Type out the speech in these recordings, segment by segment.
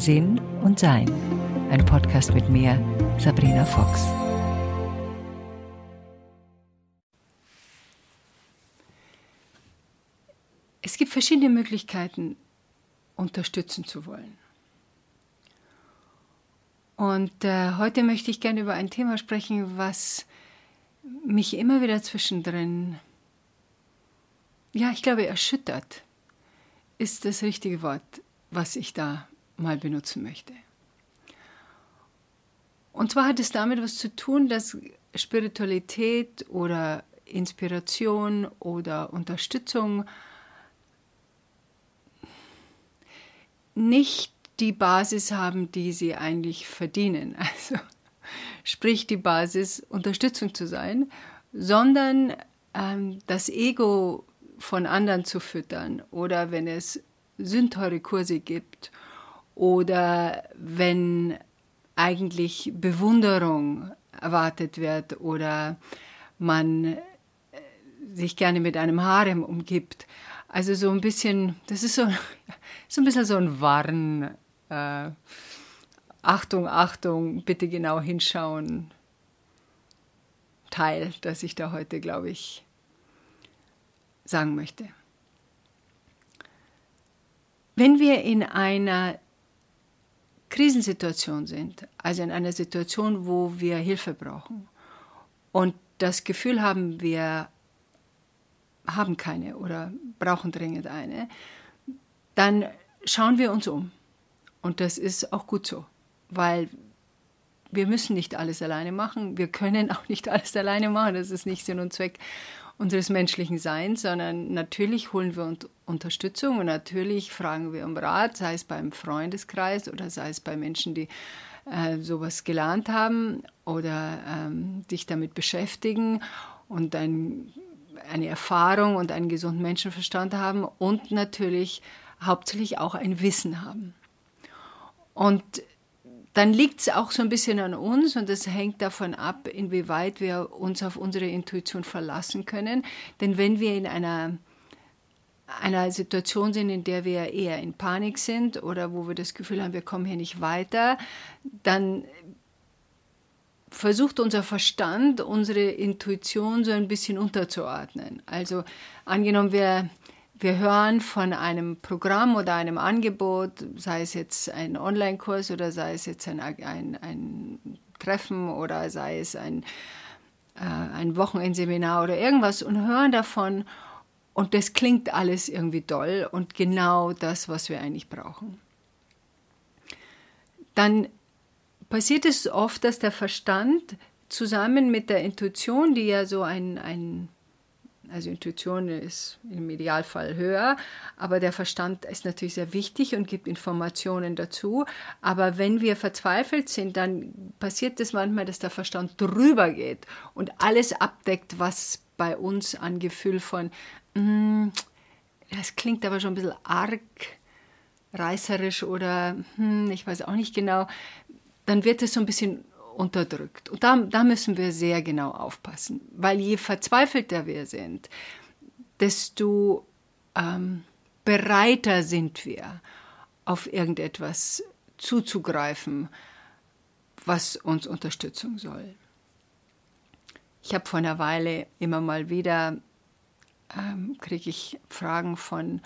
Sinn und Sein. Ein Podcast mit mir, Sabrina Fox. Es gibt verschiedene Möglichkeiten, unterstützen zu wollen. Und äh, heute möchte ich gerne über ein Thema sprechen, was mich immer wieder zwischendrin, ja, ich glaube, erschüttert, ist das richtige Wort, was ich da mal benutzen möchte. Und zwar hat es damit was zu tun, dass Spiritualität oder Inspiration oder Unterstützung nicht die Basis haben, die sie eigentlich verdienen. Also sprich die Basis, Unterstützung zu sein, sondern ähm, das Ego von anderen zu füttern oder wenn es sündteure Kurse gibt oder wenn eigentlich Bewunderung erwartet wird oder man äh, sich gerne mit einem Harem umgibt. Also so ein bisschen, das ist so, so ein bisschen so ein Warn. Äh, Achtung, Achtung, bitte genau hinschauen. Teil, das ich da heute, glaube ich, sagen möchte. Wenn wir in einer Krisensituation sind, also in einer Situation, wo wir Hilfe brauchen und das Gefühl haben, wir haben keine oder brauchen dringend eine, dann schauen wir uns um. Und das ist auch gut so, weil wir müssen nicht alles alleine machen. Wir können auch nicht alles alleine machen. Das ist nicht Sinn und Zweck unseres menschlichen Seins, sondern natürlich holen wir uns Unterstützung und natürlich fragen wir um Rat, sei es beim Freundeskreis oder sei es bei Menschen, die äh, sowas gelernt haben oder ähm, sich damit beschäftigen und ein, eine Erfahrung und einen gesunden Menschenverstand haben und natürlich hauptsächlich auch ein Wissen haben. Und dann liegt es auch so ein bisschen an uns und das hängt davon ab, inwieweit wir uns auf unsere Intuition verlassen können. Denn wenn wir in einer, einer Situation sind, in der wir eher in Panik sind oder wo wir das Gefühl haben, wir kommen hier nicht weiter, dann versucht unser Verstand, unsere Intuition so ein bisschen unterzuordnen. Also angenommen, wir wir hören von einem Programm oder einem Angebot, sei es jetzt ein Online-Kurs oder sei es jetzt ein, ein, ein Treffen oder sei es ein, äh, ein Wochenendseminar oder irgendwas und hören davon und das klingt alles irgendwie toll und genau das, was wir eigentlich brauchen. Dann passiert es oft, dass der Verstand zusammen mit der Intuition, die ja so ein, ein also Intuition ist im Idealfall höher, aber der Verstand ist natürlich sehr wichtig und gibt Informationen dazu. Aber wenn wir verzweifelt sind, dann passiert es manchmal, dass der Verstand drüber geht und alles abdeckt, was bei uns an Gefühl von, mm, das klingt aber schon ein bisschen arg reißerisch oder hm, ich weiß auch nicht genau, dann wird es so ein bisschen unterdrückt. Und da, da müssen wir sehr genau aufpassen, weil je verzweifelter wir sind, desto ähm, bereiter sind wir, auf irgendetwas zuzugreifen, was uns Unterstützung soll. Ich habe vor einer Weile immer mal wieder, ähm, kriege ich Fragen von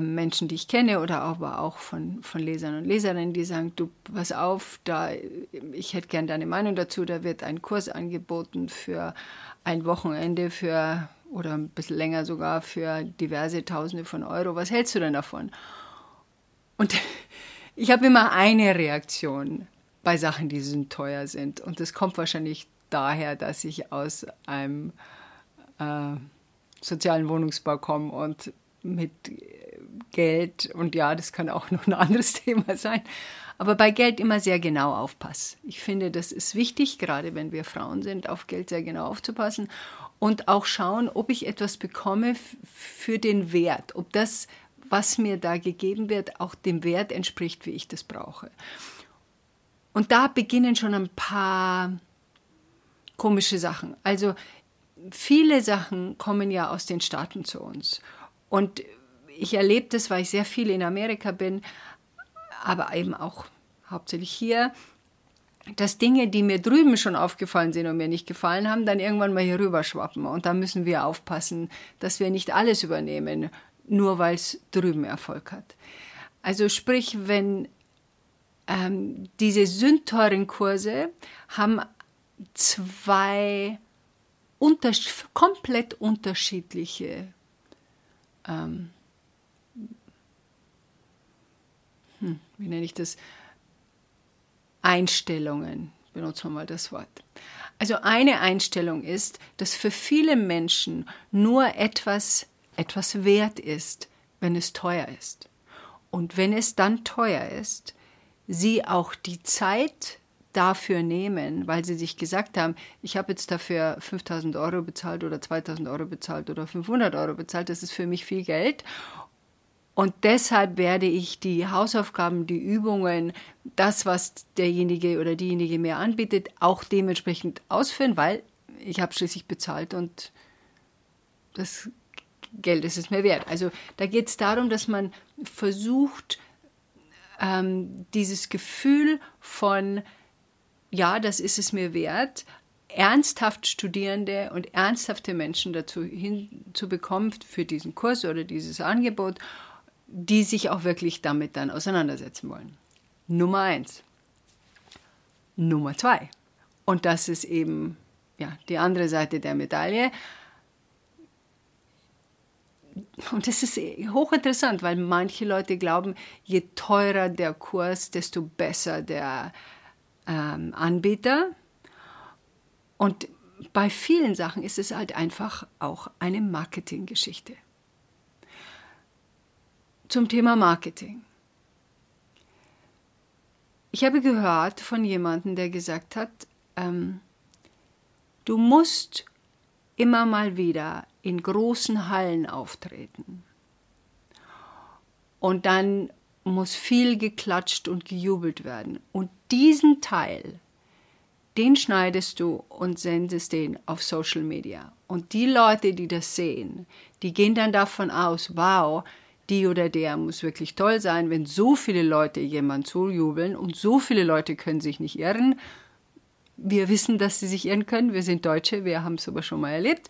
Menschen, die ich kenne oder aber auch von, von Lesern und Leserinnen, die sagen, du, pass auf, da, ich hätte gern deine Meinung dazu, da wird ein Kurs angeboten für ein Wochenende für oder ein bisschen länger sogar für diverse Tausende von Euro. Was hältst du denn davon? Und ich habe immer eine Reaktion bei Sachen, die so teuer sind. Und das kommt wahrscheinlich daher, dass ich aus einem äh, sozialen Wohnungsbau komme und mit Geld und ja, das kann auch noch ein anderes Thema sein. Aber bei Geld immer sehr genau aufpassen. Ich finde, das ist wichtig, gerade wenn wir Frauen sind, auf Geld sehr genau aufzupassen und auch schauen, ob ich etwas bekomme für den Wert, ob das, was mir da gegeben wird, auch dem Wert entspricht, wie ich das brauche. Und da beginnen schon ein paar komische Sachen. Also viele Sachen kommen ja aus den Staaten zu uns. Und ich erlebe das, weil ich sehr viel in Amerika bin, aber eben auch hauptsächlich hier, dass Dinge, die mir drüben schon aufgefallen sind und mir nicht gefallen haben, dann irgendwann mal hier rüber schwappen. Und da müssen wir aufpassen, dass wir nicht alles übernehmen, nur weil es drüben Erfolg hat. Also sprich, wenn ähm, diese sündteuren Kurse haben zwei unter komplett unterschiedliche ähm, hm, wie nenne ich das, Einstellungen, benutzen wir mal das Wort. Also eine Einstellung ist, dass für viele Menschen nur etwas etwas wert ist, wenn es teuer ist. Und wenn es dann teuer ist, sie auch die Zeit dafür nehmen, weil sie sich gesagt haben, ich habe jetzt dafür 5000 Euro bezahlt oder 2000 Euro bezahlt oder 500 Euro bezahlt, das ist für mich viel Geld. Und deshalb werde ich die Hausaufgaben, die Übungen, das, was derjenige oder diejenige mir anbietet, auch dementsprechend ausführen, weil ich habe schließlich bezahlt und das Geld ist es mir wert. Also da geht es darum, dass man versucht, ähm, dieses Gefühl von, ja, das ist es mir wert, ernsthaft Studierende und ernsthafte Menschen dazu hinzubekommen für diesen Kurs oder dieses Angebot, die sich auch wirklich damit dann auseinandersetzen wollen. Nummer eins. Nummer zwei. Und das ist eben ja, die andere Seite der Medaille. Und das ist hochinteressant, weil manche Leute glauben, je teurer der Kurs, desto besser der ähm, Anbieter. Und bei vielen Sachen ist es halt einfach auch eine Marketinggeschichte. Zum Thema Marketing. Ich habe gehört von jemandem, der gesagt hat, ähm, du musst immer mal wieder in großen Hallen auftreten. Und dann muss viel geklatscht und gejubelt werden. Und diesen Teil, den schneidest du und sendest den auf Social Media. Und die Leute, die das sehen, die gehen dann davon aus, wow, die oder der muss wirklich toll sein, wenn so viele Leute jemand zujubeln und so viele Leute können sich nicht irren, wir wissen, dass sie sich irren können. Wir sind Deutsche, wir haben es aber schon mal erlebt.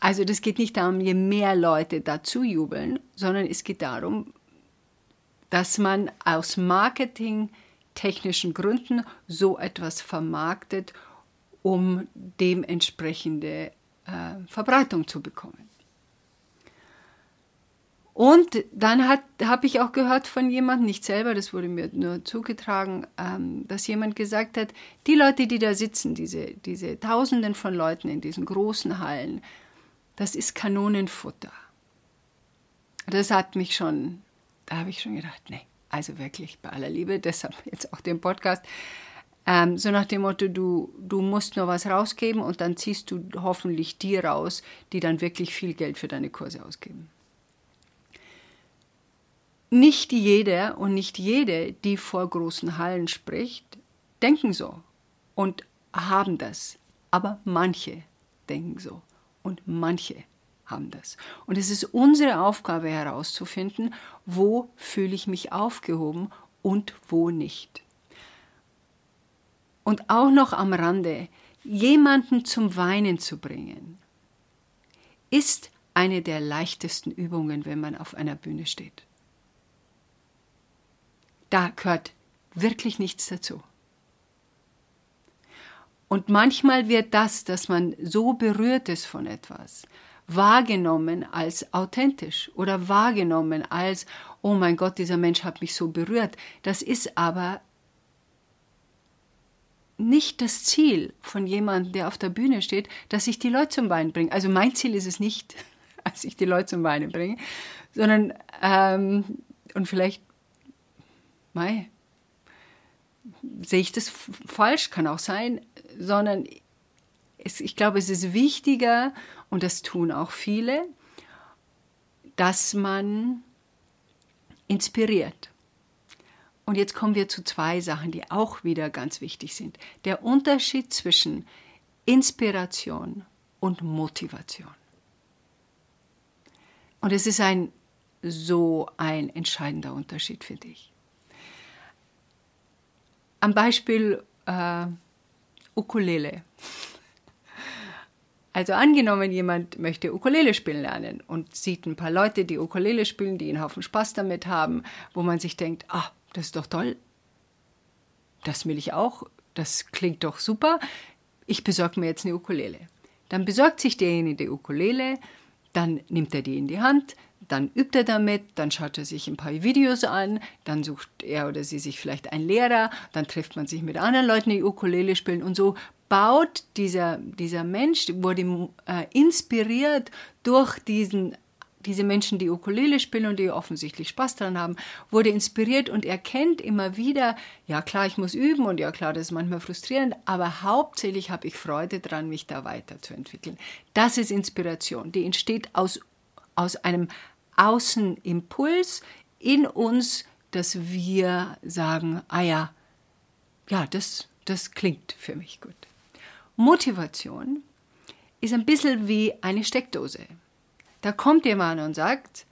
Also das geht nicht darum, je mehr Leute dazu jubeln, sondern es geht darum, dass man aus marketingtechnischen Gründen so etwas vermarktet, um dementsprechende äh, Verbreitung zu bekommen. Und dann habe ich auch gehört von jemandem, nicht selber, das wurde mir nur zugetragen, ähm, dass jemand gesagt hat, die Leute, die da sitzen, diese, diese Tausenden von Leuten in diesen großen Hallen, das ist Kanonenfutter. Das hat mich schon, da habe ich schon gedacht, nee, also wirklich bei aller Liebe, deshalb jetzt auch den Podcast, ähm, so nach dem Motto, du, du musst nur was rausgeben und dann ziehst du hoffentlich die raus, die dann wirklich viel Geld für deine Kurse ausgeben. Nicht jeder und nicht jede, die vor großen Hallen spricht, denken so und haben das. Aber manche denken so und manche haben das. Und es ist unsere Aufgabe herauszufinden, wo fühle ich mich aufgehoben und wo nicht. Und auch noch am Rande, jemanden zum Weinen zu bringen, ist eine der leichtesten Übungen, wenn man auf einer Bühne steht. Da gehört wirklich nichts dazu. Und manchmal wird das, dass man so berührt ist von etwas, wahrgenommen als authentisch oder wahrgenommen als, oh mein Gott, dieser Mensch hat mich so berührt. Das ist aber nicht das Ziel von jemandem, der auf der Bühne steht, dass ich die Leute zum Weinen bringe. Also mein Ziel ist es nicht, dass ich die Leute zum Weinen bringe, sondern, ähm, und vielleicht mei, sehe ich das falsch, kann auch sein, sondern es, ich glaube, es ist wichtiger, und das tun auch viele, dass man inspiriert. Und jetzt kommen wir zu zwei Sachen, die auch wieder ganz wichtig sind. Der Unterschied zwischen Inspiration und Motivation. Und es ist ein so ein entscheidender Unterschied für dich. Am Beispiel äh, Ukulele. Also angenommen, jemand möchte Ukulele spielen lernen und sieht ein paar Leute, die Ukulele spielen, die einen Haufen Spaß damit haben, wo man sich denkt, ah, das ist doch toll, das will ich auch, das klingt doch super, ich besorge mir jetzt eine Ukulele. Dann besorgt sich derjenige die Ukulele, dann nimmt er die in die Hand, dann übt er damit, dann schaut er sich ein paar Videos an, dann sucht er oder sie sich vielleicht einen Lehrer, dann trifft man sich mit anderen Leuten, die Ukulele spielen und so baut dieser, dieser Mensch, wurde äh, inspiriert durch diesen diese Menschen, die Ukulele spielen und die offensichtlich Spaß daran haben, wurde inspiriert und erkennt immer wieder, ja klar, ich muss üben und ja klar, das ist manchmal frustrierend, aber hauptsächlich habe ich Freude daran, mich da weiterzuentwickeln. Das ist Inspiration, die entsteht aus, aus einem Außenimpuls in uns, dass wir sagen, ah ja, ja, das, das klingt für mich gut. Motivation ist ein bisschen wie eine Steckdose. Da kommt jemand und sagt,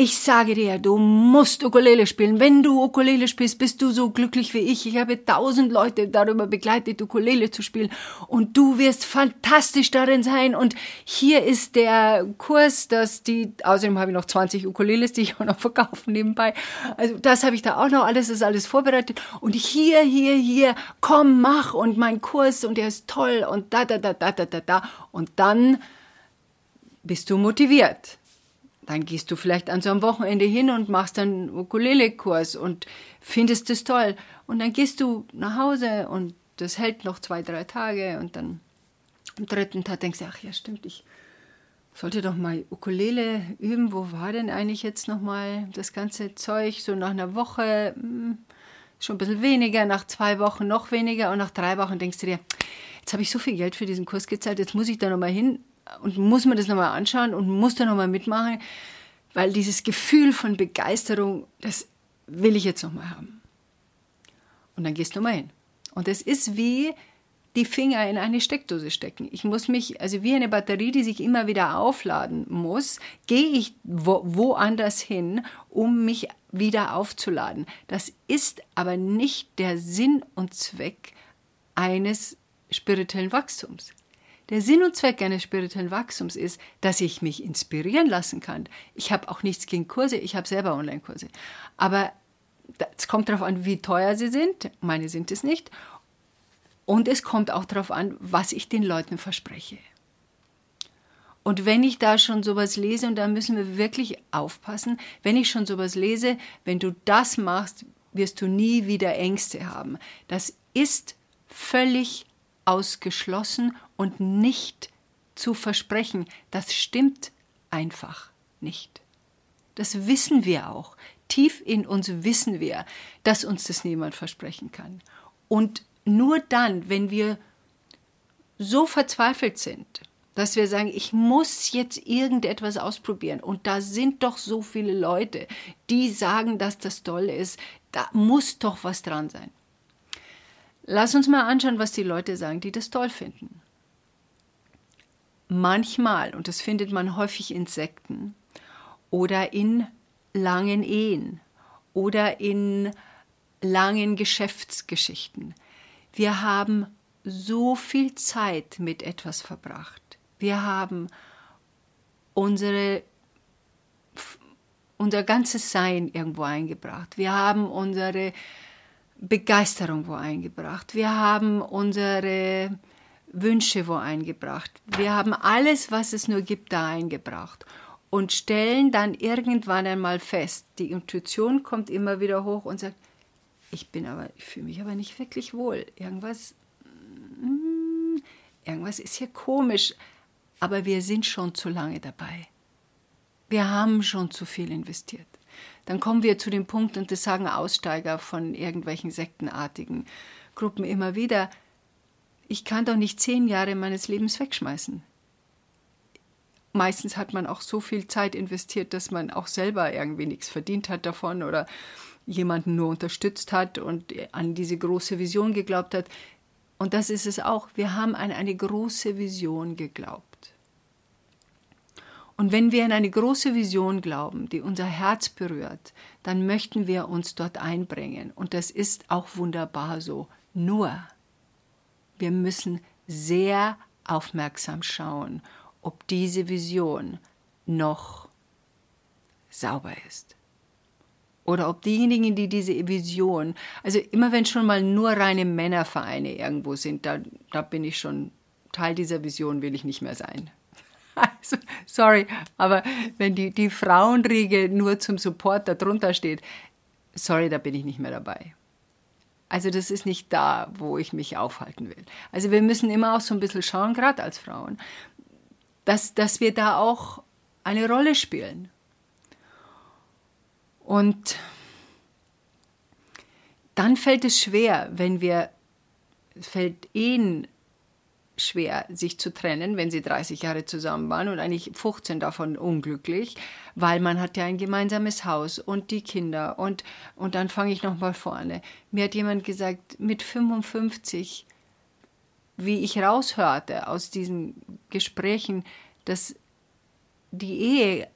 ich sage dir, du musst Ukulele spielen. Wenn du Ukulele spielst, bist du so glücklich wie ich. Ich habe tausend Leute darüber begleitet, Ukulele zu spielen. Und du wirst fantastisch darin sein. Und hier ist der Kurs, dass die, außerdem habe ich noch 20 Ukuleles, die ich auch noch verkaufe nebenbei. Also das habe ich da auch noch alles, ist alles vorbereitet. Und hier, hier, hier, komm, mach. Und mein Kurs und der ist toll. Und da, da, da, da, da, da, da. Und dann bist du motiviert dann gehst du vielleicht an so einem Wochenende hin und machst einen Ukulele-Kurs und findest es toll. Und dann gehst du nach Hause und das hält noch zwei, drei Tage und dann am dritten Tag denkst du, ach ja, stimmt, ich sollte doch mal Ukulele üben. Wo war denn eigentlich jetzt nochmal das ganze Zeug? So nach einer Woche hm, schon ein bisschen weniger, nach zwei Wochen noch weniger und nach drei Wochen denkst du dir, jetzt habe ich so viel Geld für diesen Kurs gezahlt, jetzt muss ich da nochmal hin und muss mir das nochmal anschauen und muss da nochmal mitmachen, weil dieses Gefühl von Begeisterung, das will ich jetzt nochmal haben. Und dann gehst du mal hin. Und es ist wie die Finger in eine Steckdose stecken. Ich muss mich, also wie eine Batterie, die sich immer wieder aufladen muss, gehe ich wo, woanders hin, um mich wieder aufzuladen. Das ist aber nicht der Sinn und Zweck eines spirituellen Wachstums. Der Sinn und Zweck eines spirituellen Wachstums ist, dass ich mich inspirieren lassen kann. Ich habe auch nichts gegen Kurse, ich habe selber Online-Kurse. Aber es kommt darauf an, wie teuer sie sind. Meine sind es nicht. Und es kommt auch darauf an, was ich den Leuten verspreche. Und wenn ich da schon sowas lese, und da müssen wir wirklich aufpassen, wenn ich schon sowas lese, wenn du das machst, wirst du nie wieder Ängste haben. Das ist völlig ausgeschlossen und nicht zu versprechen. Das stimmt einfach nicht. Das wissen wir auch. Tief in uns wissen wir, dass uns das niemand versprechen kann. Und nur dann, wenn wir so verzweifelt sind, dass wir sagen, ich muss jetzt irgendetwas ausprobieren und da sind doch so viele Leute, die sagen, dass das toll ist, da muss doch was dran sein. Lass uns mal anschauen, was die Leute sagen, die das toll finden. Manchmal, und das findet man häufig in Sekten oder in langen Ehen oder in langen Geschäftsgeschichten, wir haben so viel Zeit mit etwas verbracht. Wir haben unsere, unser ganzes Sein irgendwo eingebracht. Wir haben unsere Begeisterung wo eingebracht. Wir haben unsere Wünsche wo eingebracht. Wir haben alles, was es nur gibt, da eingebracht und stellen dann irgendwann einmal fest, die Intuition kommt immer wieder hoch und sagt, ich bin aber, ich fühle mich aber nicht wirklich wohl. Irgendwas, mm, irgendwas ist hier komisch. Aber wir sind schon zu lange dabei. Wir haben schon zu viel investiert dann kommen wir zu dem Punkt, und das sagen Aussteiger von irgendwelchen sektenartigen Gruppen immer wieder, ich kann doch nicht zehn Jahre meines Lebens wegschmeißen. Meistens hat man auch so viel Zeit investiert, dass man auch selber irgendwie nichts verdient hat davon oder jemanden nur unterstützt hat und an diese große Vision geglaubt hat. Und das ist es auch. Wir haben an eine große Vision geglaubt. Und wenn wir an eine große Vision glauben, die unser Herz berührt, dann möchten wir uns dort einbringen. Und das ist auch wunderbar so. Nur, wir müssen sehr aufmerksam schauen, ob diese Vision noch sauber ist. Oder ob diejenigen, die diese Vision, also immer wenn schon mal nur reine Männervereine irgendwo sind, da, da bin ich schon Teil dieser Vision, will ich nicht mehr sein. Also, sorry, aber wenn die, die Frauenriege nur zum Support darunter steht, sorry, da bin ich nicht mehr dabei. Also das ist nicht da, wo ich mich aufhalten will. Also wir müssen immer auch so ein bisschen schauen, gerade als Frauen, dass, dass wir da auch eine Rolle spielen. Und dann fällt es schwer, wenn wir, fällt Ehen schwer, sich zu trennen, wenn sie 30 Jahre zusammen waren und eigentlich 15 davon unglücklich, weil man hat ja ein gemeinsames Haus und die Kinder und, und dann fange ich nochmal vorne. Mir hat jemand gesagt, mit 55, wie ich raushörte aus diesen Gesprächen, dass die Ehe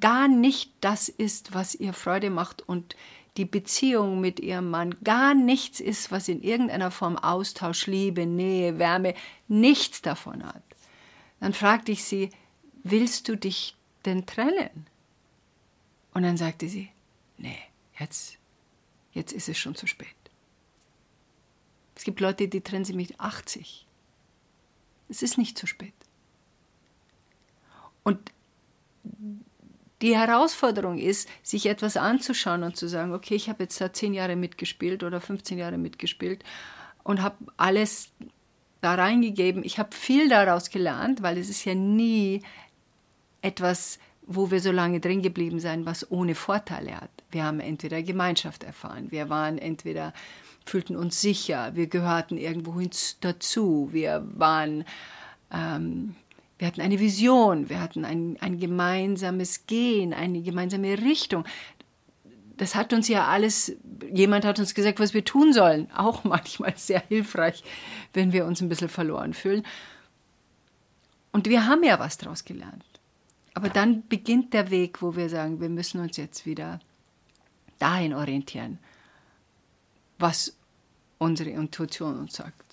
gar nicht das ist, was ihr Freude macht und die Beziehung mit ihrem Mann gar nichts ist, was in irgendeiner Form Austausch, Liebe, Nähe, Wärme, nichts davon hat, dann fragte ich sie, willst du dich denn trennen? Und dann sagte sie, nee, jetzt, jetzt ist es schon zu spät. Es gibt Leute, die trennen sich mit 80. Es ist nicht zu spät. Und die Herausforderung ist, sich etwas anzuschauen und zu sagen, okay, ich habe jetzt da zehn Jahre mitgespielt oder 15 Jahre mitgespielt und habe alles da reingegeben. Ich habe viel daraus gelernt, weil es ist ja nie etwas, wo wir so lange drin geblieben sein, was ohne Vorteile hat. Wir haben entweder Gemeinschaft erfahren, wir waren entweder fühlten uns sicher, wir gehörten irgendwo dazu, wir waren ähm, wir hatten eine Vision, wir hatten ein, ein gemeinsames Gehen, eine gemeinsame Richtung. Das hat uns ja alles, jemand hat uns gesagt, was wir tun sollen. Auch manchmal sehr hilfreich, wenn wir uns ein bisschen verloren fühlen. Und wir haben ja was daraus gelernt. Aber dann beginnt der Weg, wo wir sagen, wir müssen uns jetzt wieder dahin orientieren, was unsere Intuition uns sagt.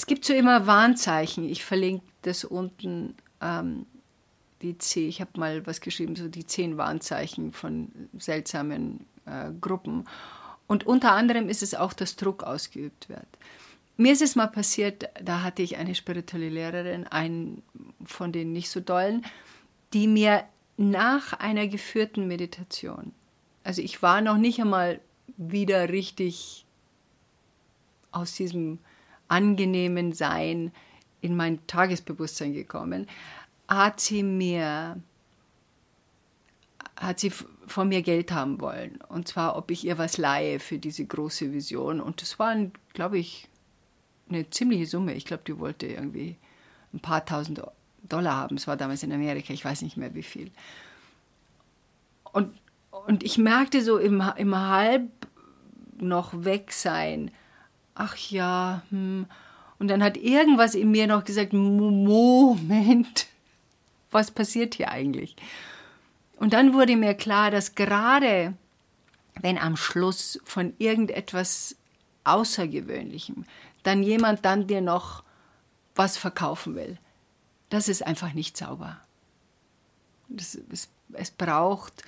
Es gibt so immer Warnzeichen. Ich verlinke das unten, ähm, die C. Ich habe mal was geschrieben, so die zehn Warnzeichen von seltsamen äh, Gruppen. Und unter anderem ist es auch, dass Druck ausgeübt wird. Mir ist es mal passiert, da hatte ich eine spirituelle Lehrerin, einen von den nicht so dollen, die mir nach einer geführten Meditation, also ich war noch nicht einmal wieder richtig aus diesem angenehmen Sein in mein Tagesbewusstsein gekommen, hat sie mir hat sie von mir Geld haben wollen. Und zwar, ob ich ihr was leihe für diese große Vision. Und das war, glaube ich, eine ziemliche Summe. Ich glaube, die wollte irgendwie ein paar tausend Dollar haben. Es war damals in Amerika, ich weiß nicht mehr wie viel. Und, und ich merkte so im, im Halb noch weg sein, ach ja, hm. Und dann hat irgendwas in mir noch gesagt, Moment, was passiert hier eigentlich? Und dann wurde mir klar, dass gerade wenn am Schluss von irgendetwas Außergewöhnlichem dann jemand dann dir noch was verkaufen will, das ist einfach nicht sauber. Das, es, es braucht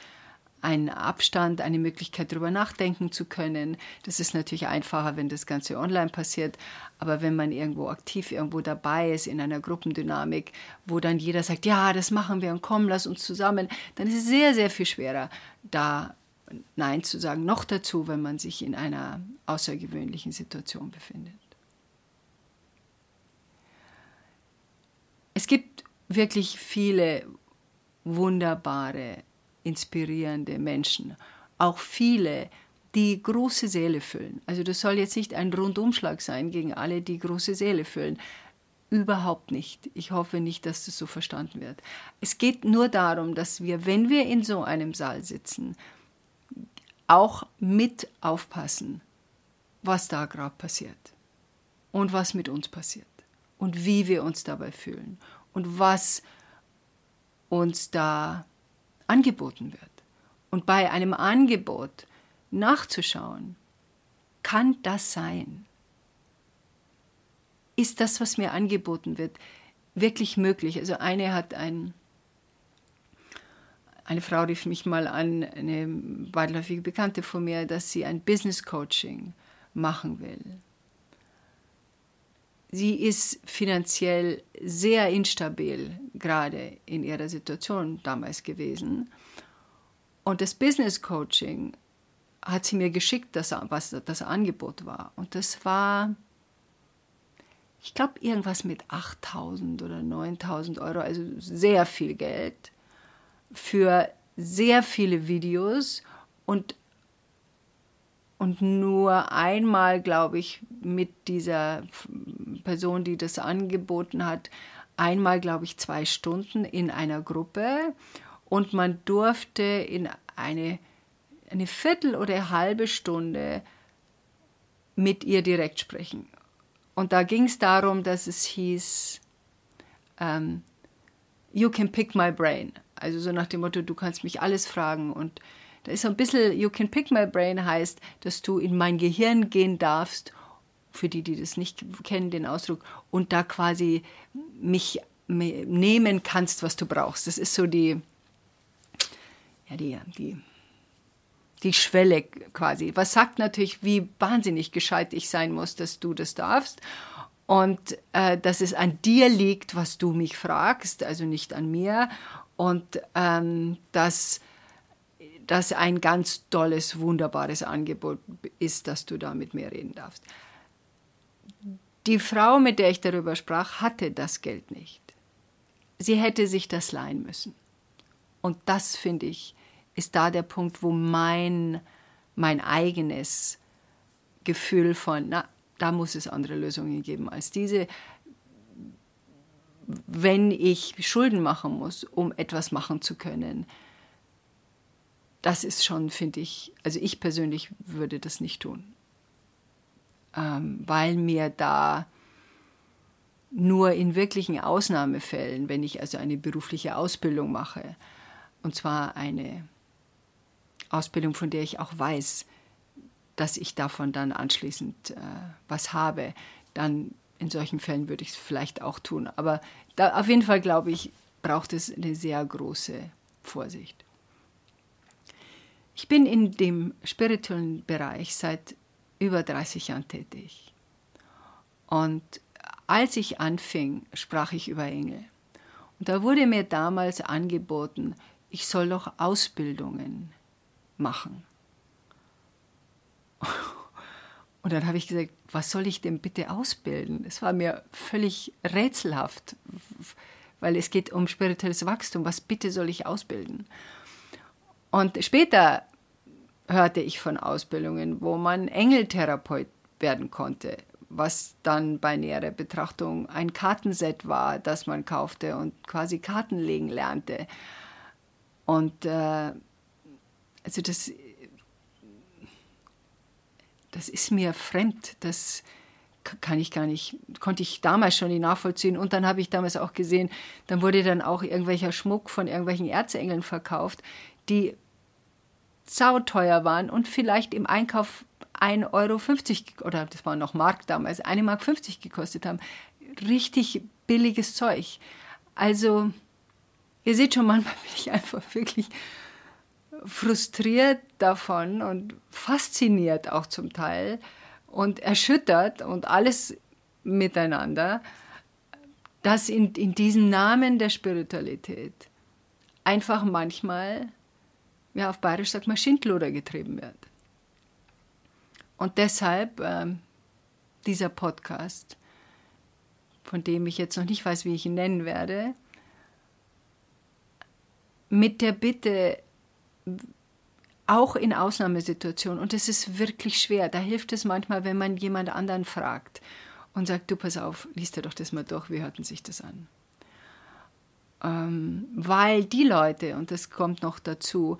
einen Abstand, eine Möglichkeit, darüber nachdenken zu können. Das ist natürlich einfacher, wenn das Ganze online passiert. Aber wenn man irgendwo aktiv irgendwo dabei ist in einer Gruppendynamik, wo dann jeder sagt, ja, das machen wir und komm, lass uns zusammen, dann ist es sehr, sehr viel schwerer, da Nein zu sagen. Noch dazu, wenn man sich in einer außergewöhnlichen Situation befindet. Es gibt wirklich viele wunderbare inspirierende Menschen. Auch viele, die große Seele füllen. Also das soll jetzt nicht ein Rundumschlag sein gegen alle, die große Seele füllen. Überhaupt nicht. Ich hoffe nicht, dass das so verstanden wird. Es geht nur darum, dass wir, wenn wir in so einem Saal sitzen, auch mit aufpassen, was da gerade passiert und was mit uns passiert. und wie wir uns dabei fühlen und was uns da angeboten wird. Und bei einem Angebot nachzuschauen, kann das sein? Ist das, was mir angeboten wird, wirklich möglich? Also eine hat ein, eine Frau rief mich mal an, eine weitläufige Bekannte von mir, dass sie ein Business Coaching machen will. Sie ist finanziell sehr instabil, gerade in ihrer Situation damals gewesen. Und das Business Coaching hat sie mir geschickt, das, was das Angebot war. Und das war, ich glaube, irgendwas mit 8000 oder 9000 Euro, also sehr viel Geld für sehr viele Videos und, und nur einmal, glaube ich, mit dieser Person, die das angeboten hat, einmal, glaube ich, zwei Stunden in einer Gruppe und man durfte in eine, eine Viertel oder eine halbe Stunde mit ihr direkt sprechen. Und da ging es darum, dass es hieß, um, ähm, You can pick my brain. Also so nach dem Motto, du kannst mich alles fragen. Und da ist so ein bisschen, You can pick my brain heißt, dass du in mein Gehirn gehen darfst, für die, die das nicht kennen, den Ausdruck, und da quasi mich nehmen kannst, was du brauchst. Das ist so die, ja, die, die, die Schwelle quasi. Was sagt natürlich, wie wahnsinnig gescheit ich sein muss, dass du das darfst. Und äh, dass es an dir liegt, was du mich fragst, also nicht an mir. Und ähm, dass das ein ganz tolles, wunderbares Angebot ist, dass du da mit mir reden darfst. Die Frau, mit der ich darüber sprach, hatte das Geld nicht. Sie hätte sich das leihen müssen. Und das, finde ich, ist da der Punkt, wo mein, mein eigenes Gefühl von, na, da muss es andere Lösungen geben als diese. Wenn ich Schulden machen muss, um etwas machen zu können, das ist schon, finde ich, also ich persönlich würde das nicht tun, ähm, weil mir da nur in wirklichen Ausnahmefällen, wenn ich also eine berufliche Ausbildung mache, und zwar eine Ausbildung, von der ich auch weiß, dass ich davon dann anschließend äh, was habe, dann in solchen Fällen würde ich es vielleicht auch tun. Aber da, auf jeden Fall glaube ich, braucht es eine sehr große Vorsicht. Ich bin in dem spirituellen Bereich seit über 30 Jahren tätig. Und als ich anfing, sprach ich über Engel. Und da wurde mir damals angeboten, ich soll doch Ausbildungen machen. Und dann habe ich gesagt, was soll ich denn bitte ausbilden? Es war mir völlig rätselhaft, weil es geht um spirituelles Wachstum. Was bitte soll ich ausbilden? Und später hörte ich von Ausbildungen, wo man Engeltherapeut werden konnte, was dann bei näherer Betrachtung ein Kartenset war, das man kaufte und quasi Karten legen lernte. Und äh, also das, das ist mir fremd, das kann ich gar nicht, konnte ich damals schon nicht nachvollziehen. Und dann habe ich damals auch gesehen, dann wurde dann auch irgendwelcher Schmuck von irgendwelchen Erzengeln verkauft, die sauteuer waren und vielleicht im Einkauf 1,50 Euro oder das war noch Mark damals, 1,50 Mark gekostet haben. Richtig billiges Zeug. Also, ihr seht schon, manchmal bin ich einfach wirklich frustriert davon und fasziniert auch zum Teil und erschüttert und alles miteinander, dass in, in diesem Namen der Spiritualität einfach manchmal, ja auf Bayerisch sagt man, Schindluder getrieben wird. Und deshalb äh, dieser Podcast, von dem ich jetzt noch nicht weiß, wie ich ihn nennen werde, mit der Bitte, auch in Ausnahmesituationen, und es ist wirklich schwer, da hilft es manchmal, wenn man jemand anderen fragt und sagt, du pass auf, liest dir doch das mal durch, wie hörten sich das an? Ähm, weil die Leute, und das kommt noch dazu,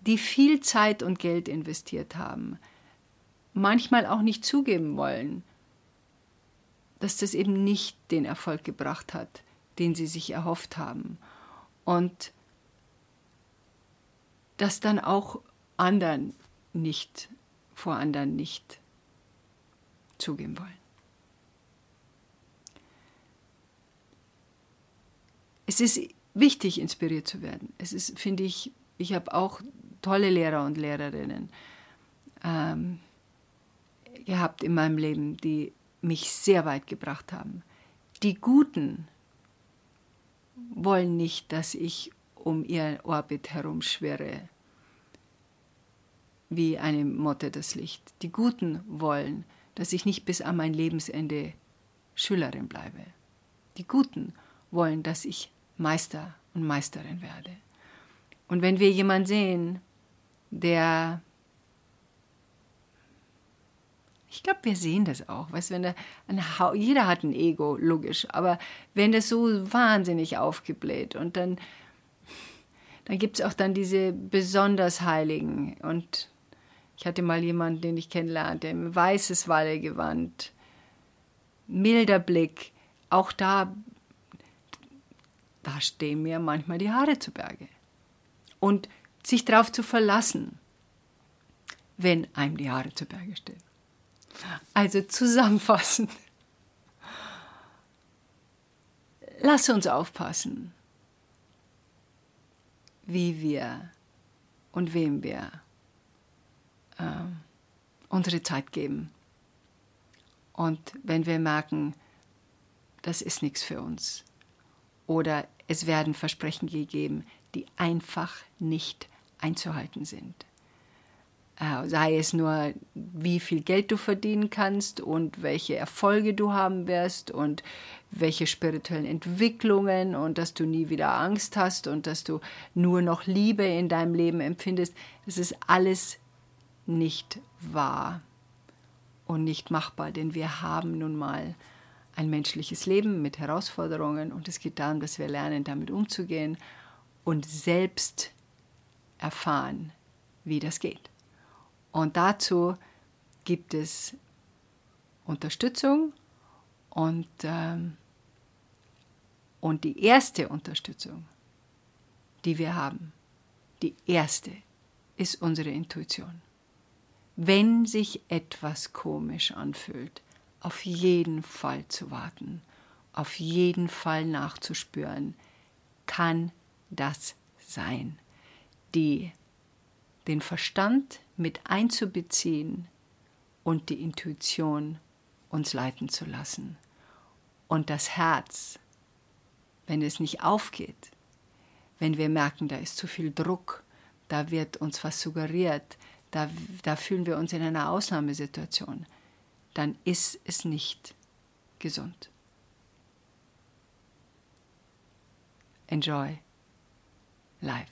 die viel Zeit und Geld investiert haben, manchmal auch nicht zugeben wollen, dass das eben nicht den Erfolg gebracht hat, den sie sich erhofft haben. Und das dann auch anderen nicht, vor anderen nicht zugeben wollen. Es ist wichtig, inspiriert zu werden. Es ist, finde ich, ich habe auch tolle Lehrer und Lehrerinnen ähm, gehabt in meinem Leben, die mich sehr weit gebracht haben. Die Guten wollen nicht, dass ich um ihr Orbit herumschwirre wie eine Motte das Licht. Die Guten wollen, dass ich nicht bis an mein Lebensende Schülerin bleibe. Die Guten wollen, dass ich Meister und Meisterin werde. Und wenn wir jemanden sehen, der ich glaube, wir sehen das auch. Weißt, wenn der, jeder hat ein Ego, logisch, aber wenn das so wahnsinnig aufgebläht und dann, dann gibt es auch dann diese besonders Heiligen. Und ich hatte mal jemanden, den ich kennenlernte, im weißes Wallegewand, milder Blick. Auch da, da stehen mir manchmal die Haare zu Berge. Und sich darauf zu verlassen, wenn einem die Haare zu Berge stehen. Also zusammenfassen. Lass uns aufpassen, wie wir und wem wir äh, unsere Zeit geben. Und wenn wir merken, das ist nichts für uns, oder es werden Versprechen gegeben, die einfach nicht einzuhalten sind äh, sei es nur, wie viel Geld du verdienen kannst und welche Erfolge du haben wirst und welche spirituellen Entwicklungen und dass du nie wieder Angst hast und dass du nur noch Liebe in deinem Leben empfindest. Es ist alles nicht wahr und nicht machbar, denn wir haben nun mal ein menschliches Leben mit Herausforderungen und es geht darum, dass wir lernen, damit umzugehen und selbst erfahren, wie das geht. Und dazu gibt es Unterstützung und, ähm, und die erste Unterstützung, die wir haben, die erste, ist unsere Intuition. Wenn sich etwas komisch anfühlt, auf jeden Fall zu warten, auf jeden Fall nachzuspüren, kann das sein. Die den Verstand mit einzubeziehen und die Intuition uns leiten zu lassen. Und das Herz, wenn es nicht aufgeht, wenn wir merken, da ist zu viel Druck, da wird uns was suggeriert, da, da fühlen wir uns in einer Ausnahmesituation, dann ist es nicht gesund. Enjoy life.